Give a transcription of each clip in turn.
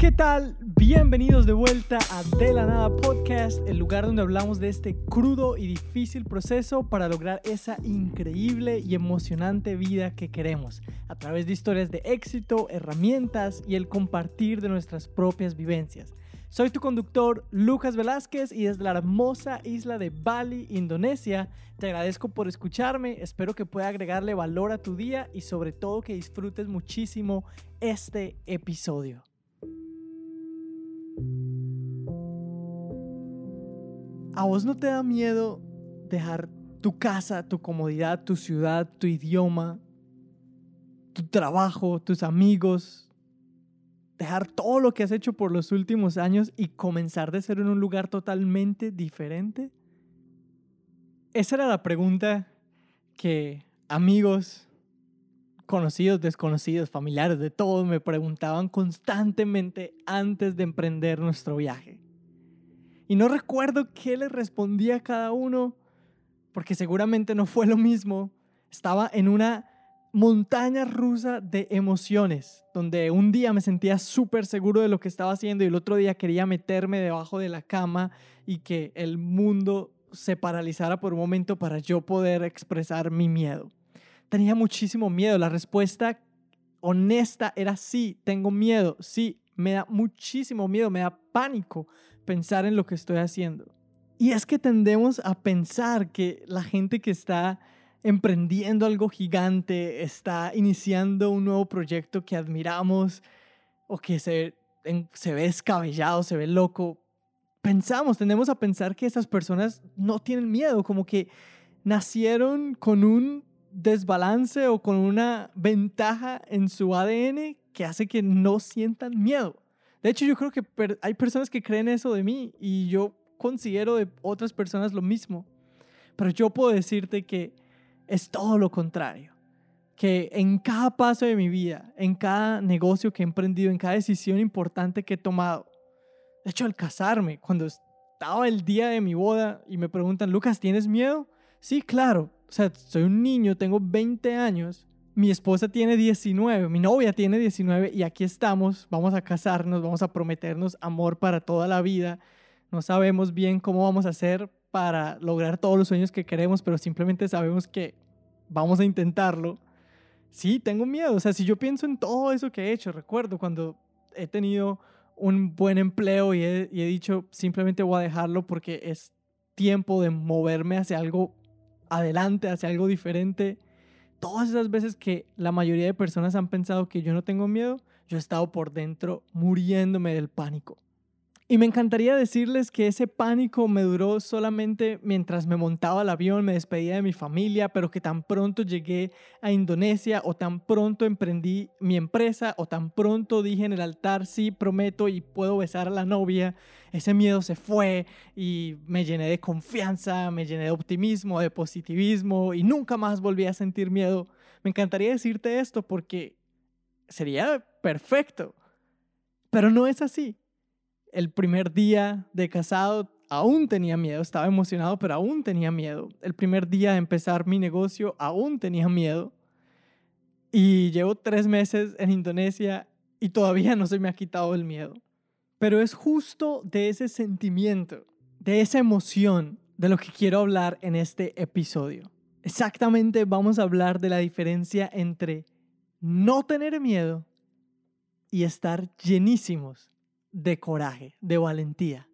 ¿Qué tal? Bienvenidos de vuelta a De la Nada Podcast, el lugar donde hablamos de este crudo y difícil proceso para lograr esa increíble y emocionante vida que queremos, a través de historias de éxito, herramientas y el compartir de nuestras propias vivencias. Soy tu conductor Lucas Velázquez y desde la hermosa isla de Bali, Indonesia, te agradezco por escucharme, espero que pueda agregarle valor a tu día y sobre todo que disfrutes muchísimo este episodio. ¿A vos no te da miedo dejar tu casa, tu comodidad, tu ciudad, tu idioma, tu trabajo, tus amigos? Dejar todo lo que has hecho por los últimos años y comenzar de ser en un lugar totalmente diferente? Esa era la pregunta que amigos, conocidos, desconocidos, familiares, de todos me preguntaban constantemente antes de emprender nuestro viaje. Y no recuerdo qué le respondí a cada uno, porque seguramente no fue lo mismo. Estaba en una montaña rusa de emociones, donde un día me sentía súper seguro de lo que estaba haciendo y el otro día quería meterme debajo de la cama y que el mundo se paralizara por un momento para yo poder expresar mi miedo. Tenía muchísimo miedo. La respuesta honesta era sí, tengo miedo, sí, me da muchísimo miedo, me da pánico pensar en lo que estoy haciendo. Y es que tendemos a pensar que la gente que está emprendiendo algo gigante, está iniciando un nuevo proyecto que admiramos o que se, se ve descabellado, se ve loco, pensamos, tendemos a pensar que esas personas no tienen miedo, como que nacieron con un desbalance o con una ventaja en su ADN que hace que no sientan miedo. De hecho, yo creo que hay personas que creen eso de mí y yo considero de otras personas lo mismo. Pero yo puedo decirte que es todo lo contrario. Que en cada paso de mi vida, en cada negocio que he emprendido, en cada decisión importante que he tomado, de hecho al casarme, cuando estaba el día de mi boda y me preguntan, Lucas, ¿tienes miedo? Sí, claro. O sea, soy un niño, tengo 20 años mi esposa tiene 19, mi novia tiene 19 y aquí estamos, vamos a casarnos, vamos a prometernos amor para toda la vida. No sabemos bien cómo vamos a hacer para lograr todos los sueños que queremos, pero simplemente sabemos que vamos a intentarlo. Sí, tengo miedo, o sea, si yo pienso en todo eso que he hecho, recuerdo cuando he tenido un buen empleo y he, y he dicho simplemente voy a dejarlo porque es tiempo de moverme hacia algo adelante, hacia algo diferente todas esas veces que la mayoría de personas han pensado que yo no tengo miedo, yo he estado por dentro muriéndome del pánico. Y me encantaría decirles que ese pánico me duró solamente mientras me montaba al avión, me despedía de mi familia, pero que tan pronto llegué a Indonesia o tan pronto emprendí mi empresa o tan pronto dije en el altar, sí, prometo y puedo besar a la novia, ese miedo se fue y me llené de confianza, me llené de optimismo, de positivismo y nunca más volví a sentir miedo. Me encantaría decirte esto porque sería perfecto, pero no es así el primer día de casado aún tenía miedo, estaba emocionado, pero aún tenía miedo. El primer día de empezar mi negocio aún tenía miedo. Y llevo tres meses en Indonesia y todavía no se me ha quitado el miedo. Pero es justo de ese sentimiento, de esa emoción, de lo que quiero hablar en este episodio. Exactamente vamos a hablar de la diferencia entre no tener miedo y estar llenísimos de coraje, de valentía.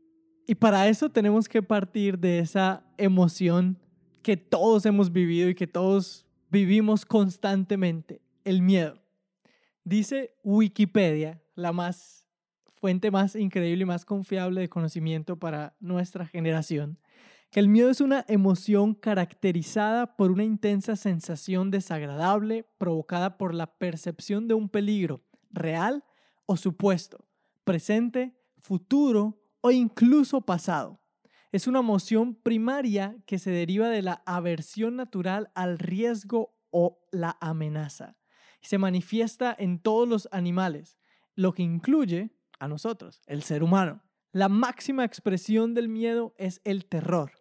Y para eso tenemos que partir de esa emoción que todos hemos vivido y que todos vivimos constantemente, el miedo. Dice Wikipedia, la más fuente más increíble y más confiable de conocimiento para nuestra generación, que el miedo es una emoción caracterizada por una intensa sensación desagradable provocada por la percepción de un peligro real o supuesto, presente, futuro o incluso pasado. Es una emoción primaria que se deriva de la aversión natural al riesgo o la amenaza. Se manifiesta en todos los animales, lo que incluye a nosotros, el ser humano. La máxima expresión del miedo es el terror.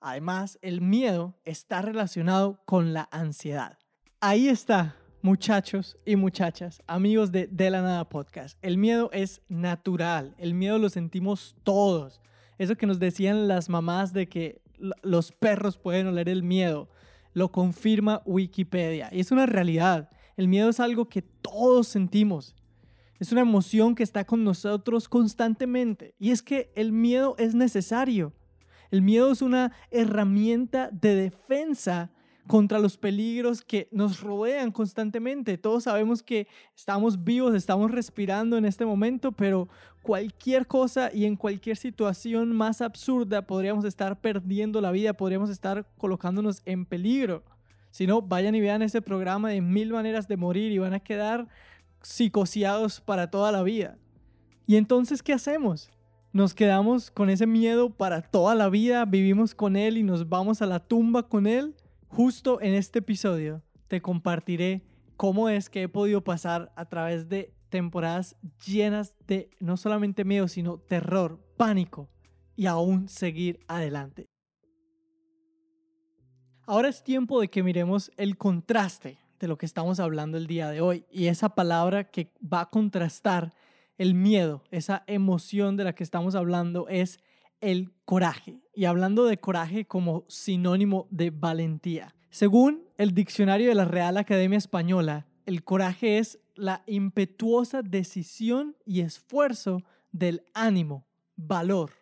Además, el miedo está relacionado con la ansiedad. Ahí está muchachos y muchachas, amigos de De la Nada Podcast. El miedo es natural, el miedo lo sentimos todos. Eso que nos decían las mamás de que los perros pueden oler el miedo, lo confirma Wikipedia. Y es una realidad. El miedo es algo que todos sentimos. Es una emoción que está con nosotros constantemente. Y es que el miedo es necesario. El miedo es una herramienta de defensa contra los peligros que nos rodean constantemente. Todos sabemos que estamos vivos, estamos respirando en este momento, pero cualquier cosa y en cualquier situación más absurda podríamos estar perdiendo la vida, podríamos estar colocándonos en peligro. Si no, vayan y vean ese programa de mil maneras de morir y van a quedar psicoseados para toda la vida. ¿Y entonces qué hacemos? Nos quedamos con ese miedo para toda la vida, vivimos con él y nos vamos a la tumba con él. Justo en este episodio te compartiré cómo es que he podido pasar a través de temporadas llenas de no solamente miedo, sino terror, pánico y aún seguir adelante. Ahora es tiempo de que miremos el contraste de lo que estamos hablando el día de hoy y esa palabra que va a contrastar el miedo, esa emoción de la que estamos hablando es el coraje. Y hablando de coraje como sinónimo de valentía. Según el diccionario de la Real Academia Española, el coraje es la impetuosa decisión y esfuerzo del ánimo, valor.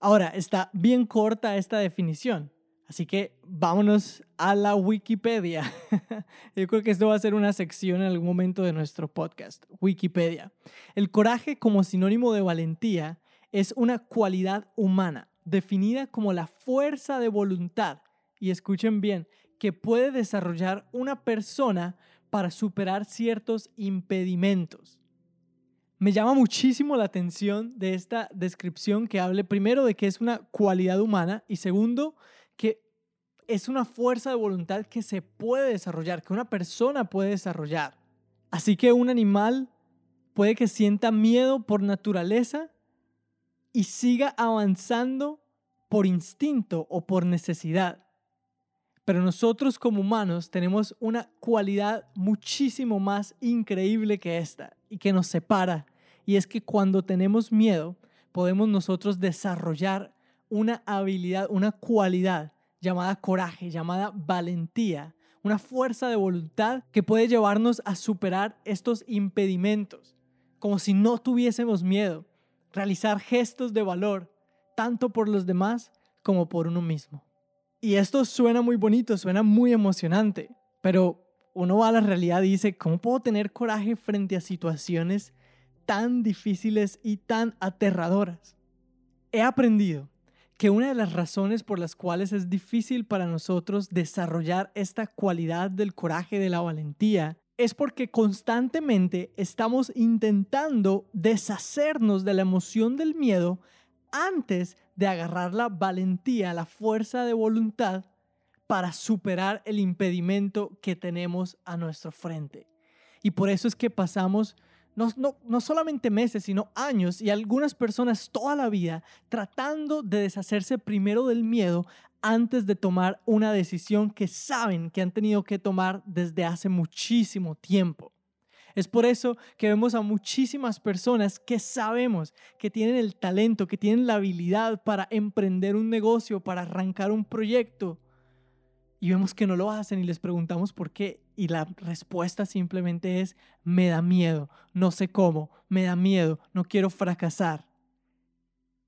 Ahora, está bien corta esta definición, Así que vámonos a la Wikipedia. Yo creo que esto va a ser una sección en algún momento de nuestro podcast, Wikipedia. El coraje como sinónimo de valentía es una cualidad humana definida como la fuerza de voluntad, y escuchen bien, que puede desarrollar una persona para superar ciertos impedimentos. Me llama muchísimo la atención de esta descripción que hable primero de que es una cualidad humana y segundo, que es una fuerza de voluntad que se puede desarrollar, que una persona puede desarrollar. Así que un animal puede que sienta miedo por naturaleza y siga avanzando por instinto o por necesidad. Pero nosotros como humanos tenemos una cualidad muchísimo más increíble que esta y que nos separa. Y es que cuando tenemos miedo podemos nosotros desarrollar una habilidad, una cualidad llamada coraje, llamada valentía, una fuerza de voluntad que puede llevarnos a superar estos impedimentos, como si no tuviésemos miedo, realizar gestos de valor, tanto por los demás como por uno mismo. Y esto suena muy bonito, suena muy emocionante, pero uno va a la realidad y dice, ¿cómo puedo tener coraje frente a situaciones tan difíciles y tan aterradoras? He aprendido que una de las razones por las cuales es difícil para nosotros desarrollar esta cualidad del coraje, de la valentía, es porque constantemente estamos intentando deshacernos de la emoción del miedo antes de agarrar la valentía, la fuerza de voluntad para superar el impedimento que tenemos a nuestro frente. Y por eso es que pasamos no, no, solamente meses, sino años y algunas personas toda la vida tratando de deshacerse primero del miedo antes de tomar una decisión que saben que han tenido que tomar desde hace muchísimo tiempo. Es por eso que vemos a muchísimas personas que sabemos que tienen el talento, que tienen la habilidad para emprender un negocio, para arrancar un proyecto, y vemos que no lo hacen y les preguntamos por qué. Y la respuesta simplemente es, me da miedo, no sé cómo, me da miedo, no quiero fracasar.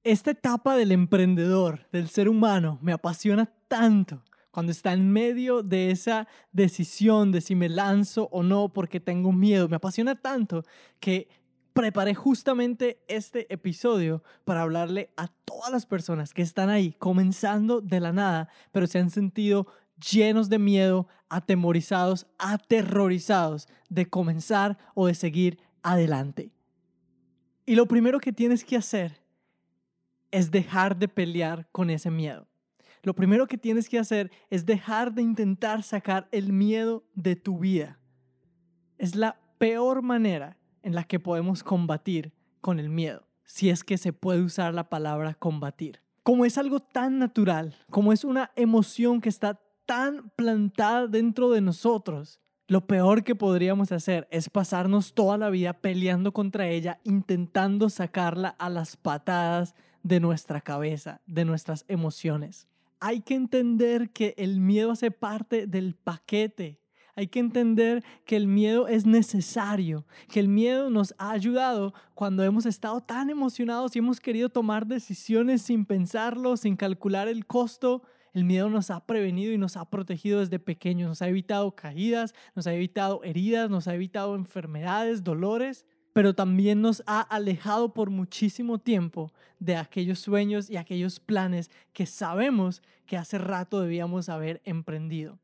Esta etapa del emprendedor, del ser humano, me apasiona tanto cuando está en medio de esa decisión de si me lanzo o no porque tengo miedo. Me apasiona tanto que preparé justamente este episodio para hablarle a todas las personas que están ahí comenzando de la nada, pero se han sentido llenos de miedo, atemorizados, aterrorizados de comenzar o de seguir adelante. Y lo primero que tienes que hacer es dejar de pelear con ese miedo. Lo primero que tienes que hacer es dejar de intentar sacar el miedo de tu vida. Es la peor manera en la que podemos combatir con el miedo, si es que se puede usar la palabra combatir. Como es algo tan natural, como es una emoción que está tan plantada dentro de nosotros, Lo peor que podríamos hacer es pasarnos toda la vida peleando contra ella, intentando sacarla a las patadas de nuestra cabeza, de nuestras emociones. Hay que entender que el miedo hace parte del paquete. Hay que entender que el miedo es necesario, que el miedo nos ha ayudado cuando hemos estado tan emocionados y hemos querido tomar decisiones sin pensarlo, sin calcular el costo, el miedo nos ha prevenido y nos ha protegido desde pequeños, nos ha evitado caídas, nos ha evitado heridas, nos ha evitado enfermedades, dolores, pero también nos ha alejado por muchísimo tiempo de aquellos sueños y aquellos planes que sabemos que hace rato debíamos haber emprendido.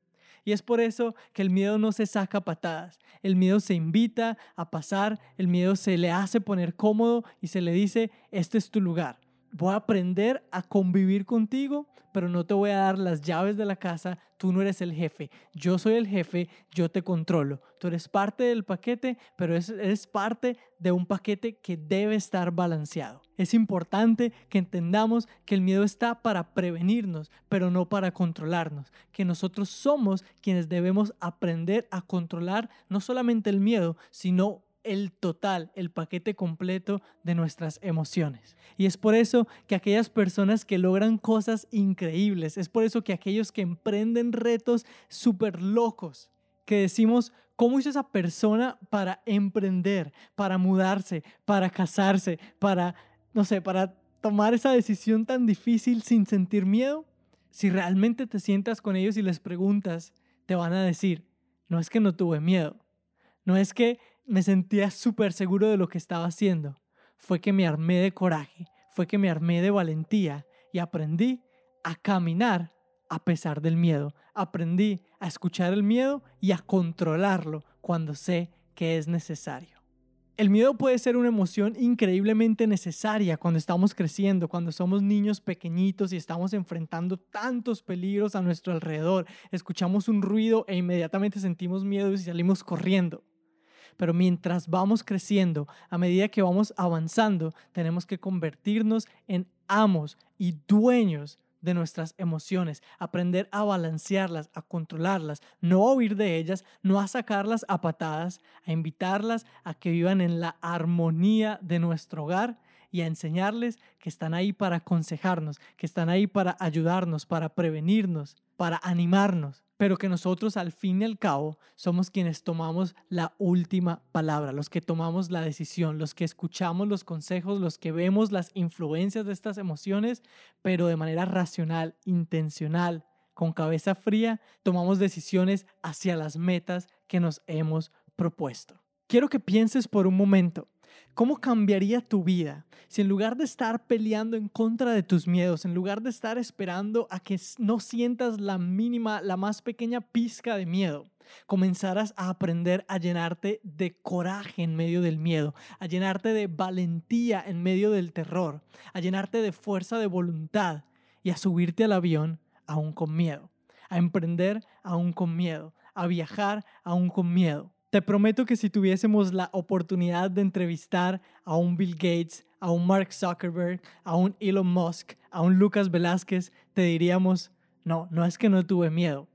Y es por eso que el miedo no se saca patadas. El miedo se invita a pasar, el miedo se le hace poner cómodo y se le dice, este es tu lugar voy a aprender a convivir contigo, pero no te voy a dar las llaves de la casa, tú no eres el jefe, yo soy el jefe, yo te controlo. Tú eres parte del paquete, pero eres parte de un paquete que debe estar balanceado. Es importante que entendamos que el miedo está para prevenirnos, pero no para controlarnos, que nosotros somos quienes debemos aprender a controlar no solamente el miedo, sino el total, el paquete completo de nuestras emociones. Y es por eso que aquellas personas que logran cosas increíbles, es por eso que aquellos que emprenden retos súper locos, que decimos, ¿cómo hizo esa persona para emprender, para mudarse, para casarse, para, no sé, para tomar esa decisión tan difícil sin sentir miedo? Si realmente te sientas con ellos y les preguntas, te van a decir, no es que no tuve miedo, no es que me sentía súper seguro de lo que estaba haciendo. Fue que me armé de coraje, fue que me armé de valentía y aprendí a caminar a pesar del miedo. Aprendí a escuchar el miedo y a controlarlo cuando sé que es necesario. El miedo puede ser una emoción increíblemente necesaria cuando estamos creciendo, cuando somos niños pequeñitos y estamos enfrentando tantos peligros a nuestro alrededor. Escuchamos un ruido e inmediatamente sentimos miedo y salimos corriendo. Pero mientras vamos creciendo, a medida que vamos avanzando, tenemos que convertirnos en amos y dueños de nuestras emociones, aprender a balancearlas, a controlarlas, no a huir de ellas, no a sacarlas a patadas, a invitarlas a que vivan en la armonía de nuestro hogar y a enseñarles que están ahí para aconsejarnos, que están ahí para ayudarnos, para prevenirnos, para animarnos pero que nosotros al fin y al cabo somos quienes tomamos la última palabra, los que tomamos la decisión, los que escuchamos los consejos, los que vemos las influencias de estas emociones, pero de manera racional, intencional, con cabeza fría, tomamos decisiones hacia las metas que nos hemos propuesto. Quiero que pienses por un momento ¿Cómo cambiaría tu vida si en lugar de estar peleando en contra de tus miedos, en lugar de estar esperando a que no sientas la mínima, la más pequeña pizca de miedo, comenzaras a aprender a llenarte de coraje en medio del miedo, a llenarte de valentía en medio del terror, a llenarte de fuerza de voluntad y a subirte al avión aún con miedo, a emprender aún con miedo, a viajar aún con miedo? Te prometo que si tuviésemos la oportunidad de entrevistar a un Bill Gates, a un Mark Zuckerberg, a un Elon Musk, a un Lucas Velázquez, te diríamos, no, no es que no tuve miedo,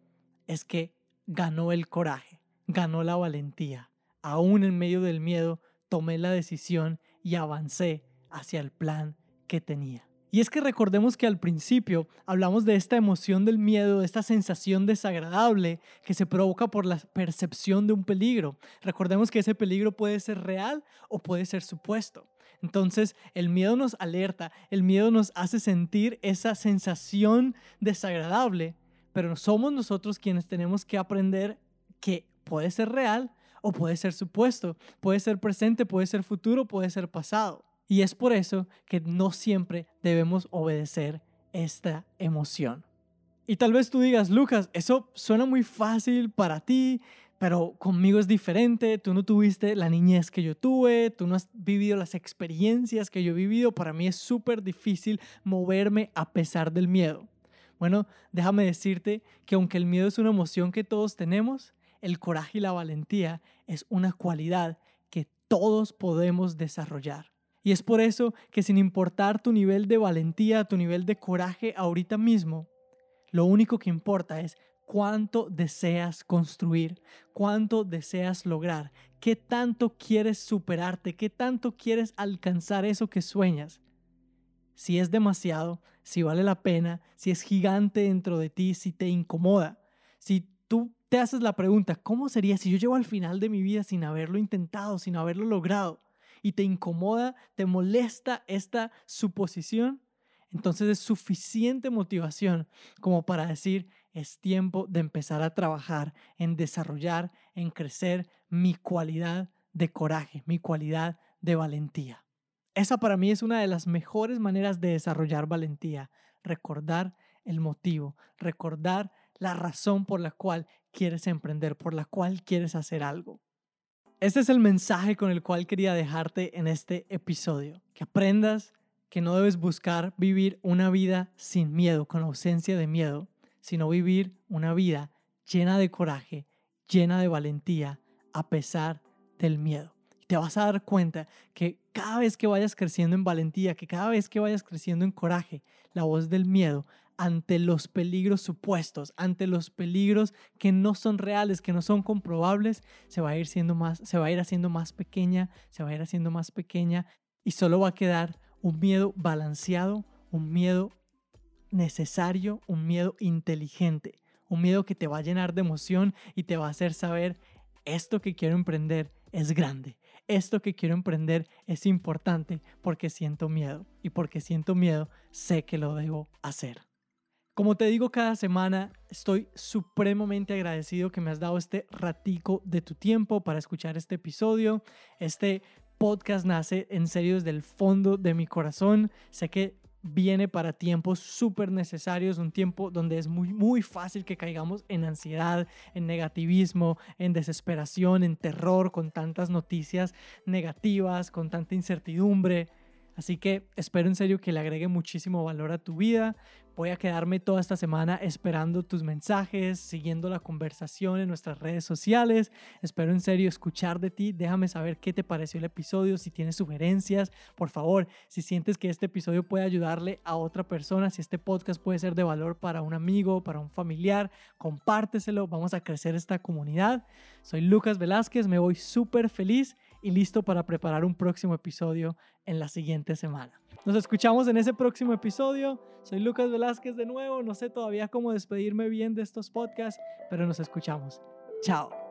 es que ganó el coraje, ganó la valentía. Aún en medio del miedo, tomé la decisión y avancé hacia el plan que tenía. Y es que recordemos que al principio hablamos de esta emoción del miedo, de esta sensación desagradable que se provoca por la percepción de un peligro. Recordemos que ese peligro puede ser real o puede ser supuesto. Entonces el miedo nos alerta, el miedo nos hace sentir esa sensación desagradable, pero somos nosotros quienes tenemos que aprender que puede ser real o puede ser supuesto, puede ser presente, puede ser futuro, puede ser pasado. Y es por eso que no siempre debemos obedecer esta emoción. Y tal vez tú digas, Lucas, eso suena muy fácil para ti, pero conmigo es diferente, tú no tuviste la niñez que yo tuve, tú no has vivido las experiencias que yo he vivido, para mí es súper difícil moverme a pesar del miedo. Bueno, déjame decirte que aunque el miedo es una emoción que todos tenemos, el coraje y la valentía es una cualidad que todos podemos desarrollar. Y es por eso que sin importar tu nivel de valentía, tu nivel de coraje ahorita mismo, lo único que importa es cuánto deseas construir, cuánto deseas lograr, qué tanto quieres superarte, qué tanto quieres alcanzar eso que sueñas. Si es demasiado, si vale la pena, si es gigante dentro de ti, si te incomoda, si tú te haces la pregunta, ¿cómo sería si yo llego al final de mi vida sin haberlo intentado, sin haberlo logrado? Y te incomoda, te molesta esta suposición, entonces es suficiente motivación como para decir, es tiempo de empezar a trabajar en desarrollar, en crecer mi cualidad de coraje, mi cualidad de valentía. Esa para mí es una de las mejores maneras de desarrollar valentía, recordar el motivo, recordar la razón por la cual quieres emprender, por la cual quieres hacer algo. Este es el mensaje con el cual quería dejarte en este episodio, que aprendas que no debes buscar vivir una vida sin miedo, con ausencia de miedo, sino vivir una vida llena de coraje, llena de valentía, a pesar del miedo. Te vas a dar cuenta que cada vez que vayas creciendo en valentía, que cada vez que vayas creciendo en coraje, la voz del miedo ante los peligros supuestos, ante los peligros que no son reales, que no son comprobables, se va a ir siendo más, se va a ir haciendo más pequeña, se va a ir haciendo más pequeña y solo va a quedar un miedo balanceado, un miedo necesario, un miedo inteligente, un miedo que te va a llenar de emoción y te va a hacer saber esto que quiero emprender es grande, esto que quiero emprender es importante porque siento miedo y porque siento miedo sé que lo debo hacer. Como te digo cada semana, estoy supremamente agradecido que me has dado este ratico de tu tiempo para escuchar este episodio. Este podcast nace en serio desde el fondo de mi corazón. Sé que viene para tiempos súper necesarios, un tiempo donde es muy, muy fácil que caigamos en ansiedad, en negativismo, en desesperación, en terror, con tantas noticias negativas, con tanta incertidumbre. Así que espero en serio que le agregue muchísimo valor a tu vida. Voy a quedarme toda esta semana esperando tus mensajes, siguiendo la conversación en nuestras redes sociales. Espero en serio escuchar de ti. Déjame saber qué te pareció el episodio, si tienes sugerencias, por favor, si sientes que este episodio puede ayudarle a otra persona, si este podcast puede ser de valor para un amigo, para un familiar, compárteselo. Vamos a crecer esta comunidad. Soy Lucas Velázquez, me voy súper feliz y listo para preparar un próximo episodio en la siguiente semana. Nos escuchamos en ese próximo episodio. Soy Lucas Velázquez de nuevo. No sé todavía cómo despedirme bien de estos podcasts, pero nos escuchamos. Chao.